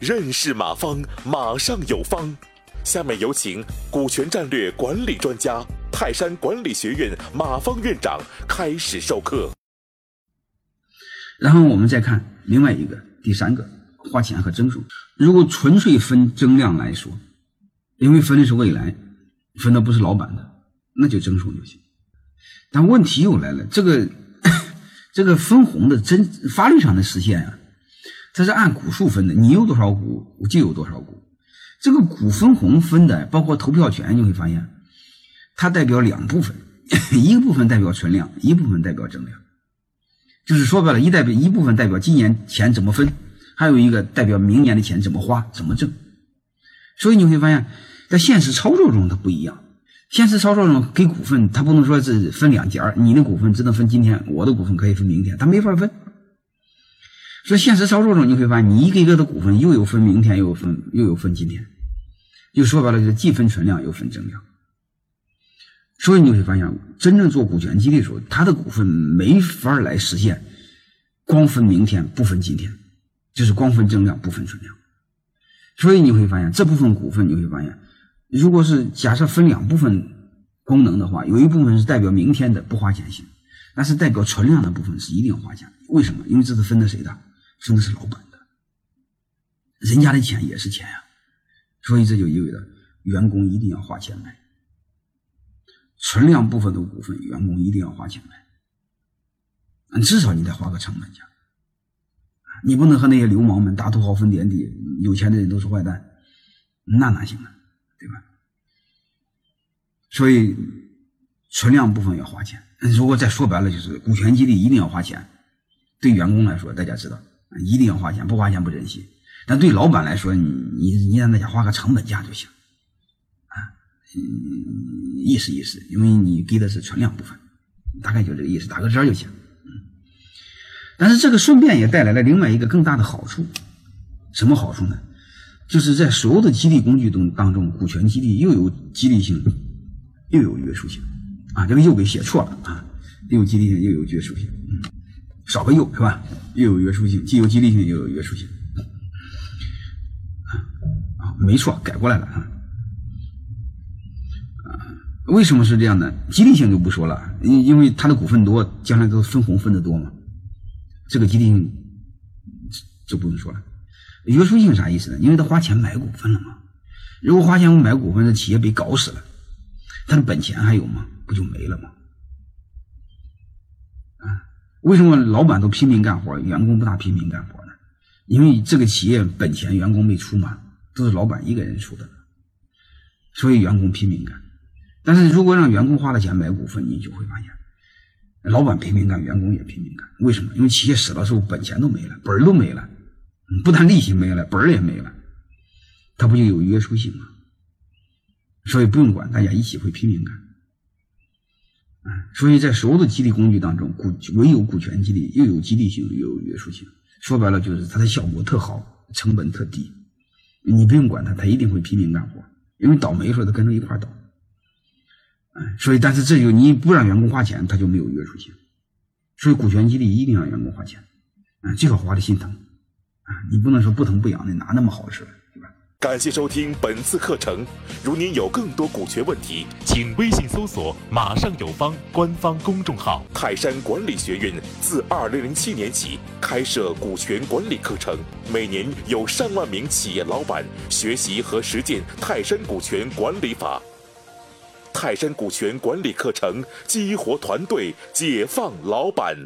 认识马方，马上有方。下面有请股权战略管理专家、泰山管理学院马方院长开始授课。然后我们再看另外一个，第三个花钱和增速。如果纯粹分增量来说，因为分的是未来，分的不是老板的，那就增速就行。但问题又来了，这个这个分红的真法律上的实现啊。它是按股数分的，你有多少股，我就有多少股。这个股分红分的，包括投票权，你会发现，它代表两部分，一个部分代表存量，一部分代表增量。就是说白了，一代表一部分代表今年钱怎么分，还有一个代表明年的钱怎么花，怎么挣。所以你会发现，在现实操作中它不一样。现实操作中给股份，他不能说是分两截你的股份只能分今天，我的股份可以分明天，他没法分。所以现实操作中，你会发现，你一个一个的股份又有分明天，又有分又有分今天，就说白了就是既分存量又分增量。所以你会发现，真正做股权激励的时候，他的股份没法来实现光分明天不分今天，就是光分增量不分存量。所以你会发现，这部分股份你会发现，如果是假设分两部分功能的话，有一部分是代表明天的不花钱型，但是代表存量的部分是一定要花钱。为什么？因为这是分的谁的？分的是老板的，人家的钱也是钱呀，所以这就意味着员工一定要花钱买存量部分的股份，员工一定要花钱买，至少你得花个成本价，你不能和那些流氓们大土豪分田地，有钱的人都是坏蛋，那哪行呢？对吧？所以存量部分要花钱，如果再说白了，就是股权激励一定要花钱，对员工来说，大家知道。一定要花钱，不花钱不珍惜。但对老板来说，你你让大家花个成本价就行，啊，嗯，意思意思，因为你给的是存量部分，大概就这个意思，打个折就行。嗯，但是这个顺便也带来了另外一个更大的好处，什么好处呢？就是在所有的激励工具中当中，股权激励又有激励性，又有约束性，啊，这个又给写错了啊，又有激励性又有约束性，嗯。少个又是吧？又有约束性，既有激励性又有约束性。啊，没错，改过来了啊。啊，为什么是这样的？激励性就不说了，因因为他的股份多，将来都分红分的多嘛。这个激励性就不用说了。约束性啥意思呢？因为他花钱买股份了嘛。如果花钱买股份，这企业被搞死了，他的本钱还有吗？不就没了吗？啊为什么老板都拼命干活，员工不大拼命干活呢？因为这个企业本钱员工没出嘛，都是老板一个人出的，所以员工拼命干。但是如果让员工花了钱买股份，你就会发现，老板拼命干，员工也拼命干。为什么？因为企业死了之后本钱都没了，本儿都没了，不但利息没了，本儿也没了，它不就有约束性吗？所以不用管，大家一起会拼命干。所以在所有的激励工具当中，股唯有股权激励又有激励性又有约束性。说白了就是它的效果特好，成本特低，你不用管它，它一定会拼命干活。因为倒霉时候它跟着一块倒。哎，所以但是这就你不让员工花钱，它就没有约束性。所以股权激励一定要员工花钱，啊，最好花的心疼，你不能说不疼不痒的哪那么好事。感谢收听本次课程。如您有更多股权问题，请微信搜索“马上有方”官方公众号。泰山管理学院自二零零七年起开设股权管理课程，每年有上万名企业老板学习和实践泰山股权管理法。泰山股权管理课程激活团队，解放老板。